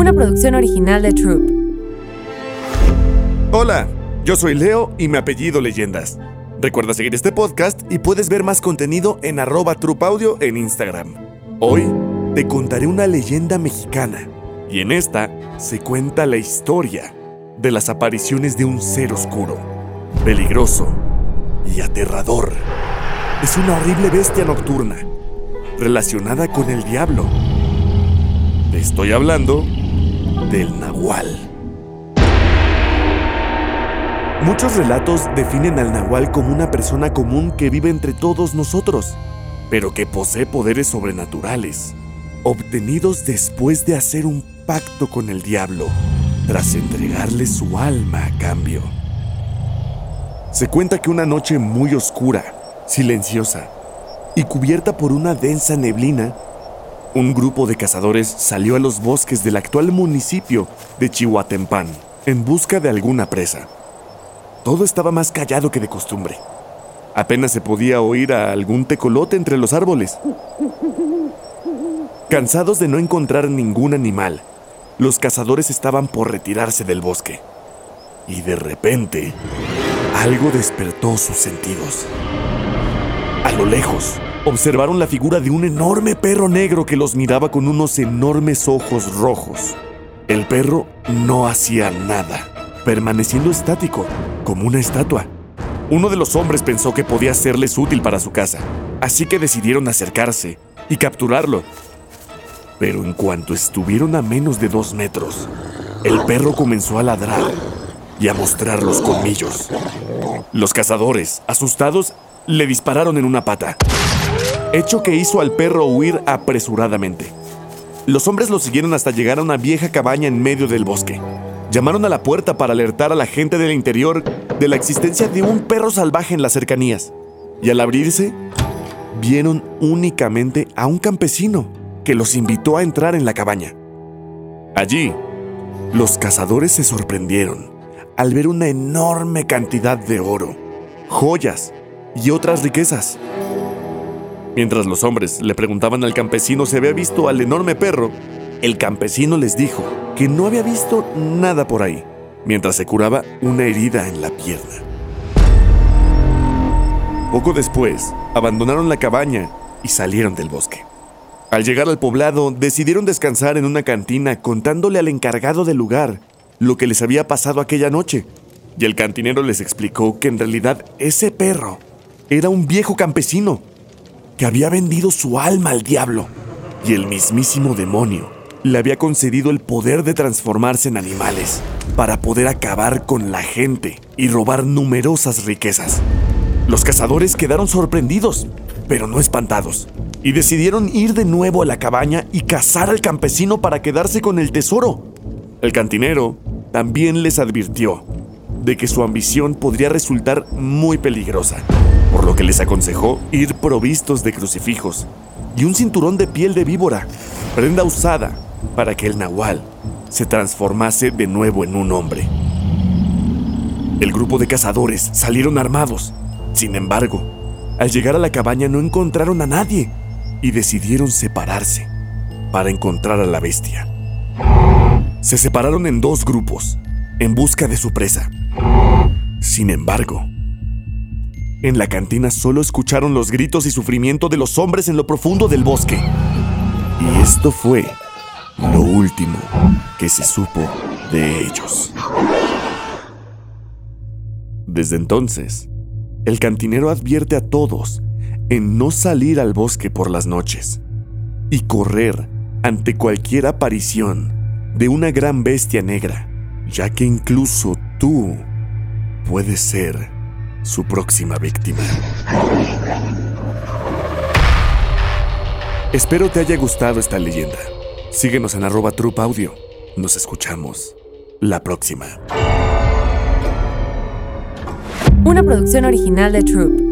Una producción original de Troop. Hola, yo soy Leo y mi apellido Leyendas. Recuerda seguir este podcast y puedes ver más contenido en arroba Audio en Instagram. Hoy te contaré una leyenda mexicana y en esta se cuenta la historia de las apariciones de un ser oscuro, peligroso y aterrador. Es una horrible bestia nocturna relacionada con el diablo. Te estoy hablando del nahual. Muchos relatos definen al nahual como una persona común que vive entre todos nosotros, pero que posee poderes sobrenaturales, obtenidos después de hacer un pacto con el diablo, tras entregarle su alma a cambio. Se cuenta que una noche muy oscura, silenciosa y cubierta por una densa neblina, un grupo de cazadores salió a los bosques del actual municipio de Chihuatempán en busca de alguna presa. Todo estaba más callado que de costumbre. Apenas se podía oír a algún tecolote entre los árboles. Cansados de no encontrar ningún animal, los cazadores estaban por retirarse del bosque. Y de repente, algo despertó sus sentidos. A lo lejos, observaron la figura de un enorme perro negro que los miraba con unos enormes ojos rojos. El perro no hacía nada, permaneciendo estático, como una estatua. Uno de los hombres pensó que podía serles útil para su casa, así que decidieron acercarse y capturarlo. Pero en cuanto estuvieron a menos de dos metros, el perro comenzó a ladrar y a mostrar los colmillos. Los cazadores, asustados, le dispararon en una pata, hecho que hizo al perro huir apresuradamente. Los hombres lo siguieron hasta llegar a una vieja cabaña en medio del bosque. Llamaron a la puerta para alertar a la gente del interior de la existencia de un perro salvaje en las cercanías. Y al abrirse, vieron únicamente a un campesino que los invitó a entrar en la cabaña. Allí, los cazadores se sorprendieron al ver una enorme cantidad de oro, joyas y otras riquezas. Mientras los hombres le preguntaban al campesino si había visto al enorme perro, el campesino les dijo que no había visto nada por ahí, mientras se curaba una herida en la pierna. Poco después, abandonaron la cabaña y salieron del bosque. Al llegar al poblado, decidieron descansar en una cantina contándole al encargado del lugar lo que les había pasado aquella noche. Y el cantinero les explicó que en realidad ese perro era un viejo campesino que había vendido su alma al diablo y el mismísimo demonio le había concedido el poder de transformarse en animales para poder acabar con la gente y robar numerosas riquezas. Los cazadores quedaron sorprendidos, pero no espantados, y decidieron ir de nuevo a la cabaña y cazar al campesino para quedarse con el tesoro. El cantinero también les advirtió de que su ambición podría resultar muy peligrosa por lo que les aconsejó ir provistos de crucifijos y un cinturón de piel de víbora, prenda usada para que el nahual se transformase de nuevo en un hombre. El grupo de cazadores salieron armados. Sin embargo, al llegar a la cabaña no encontraron a nadie y decidieron separarse para encontrar a la bestia. Se separaron en dos grupos en busca de su presa. Sin embargo, en la cantina solo escucharon los gritos y sufrimiento de los hombres en lo profundo del bosque. Y esto fue lo último que se supo de ellos. Desde entonces, el cantinero advierte a todos en no salir al bosque por las noches y correr ante cualquier aparición de una gran bestia negra, ya que incluso tú puedes ser su próxima víctima. Espero te haya gustado esta leyenda. Síguenos en arroba. Nos escuchamos la próxima. Una producción original de Troop.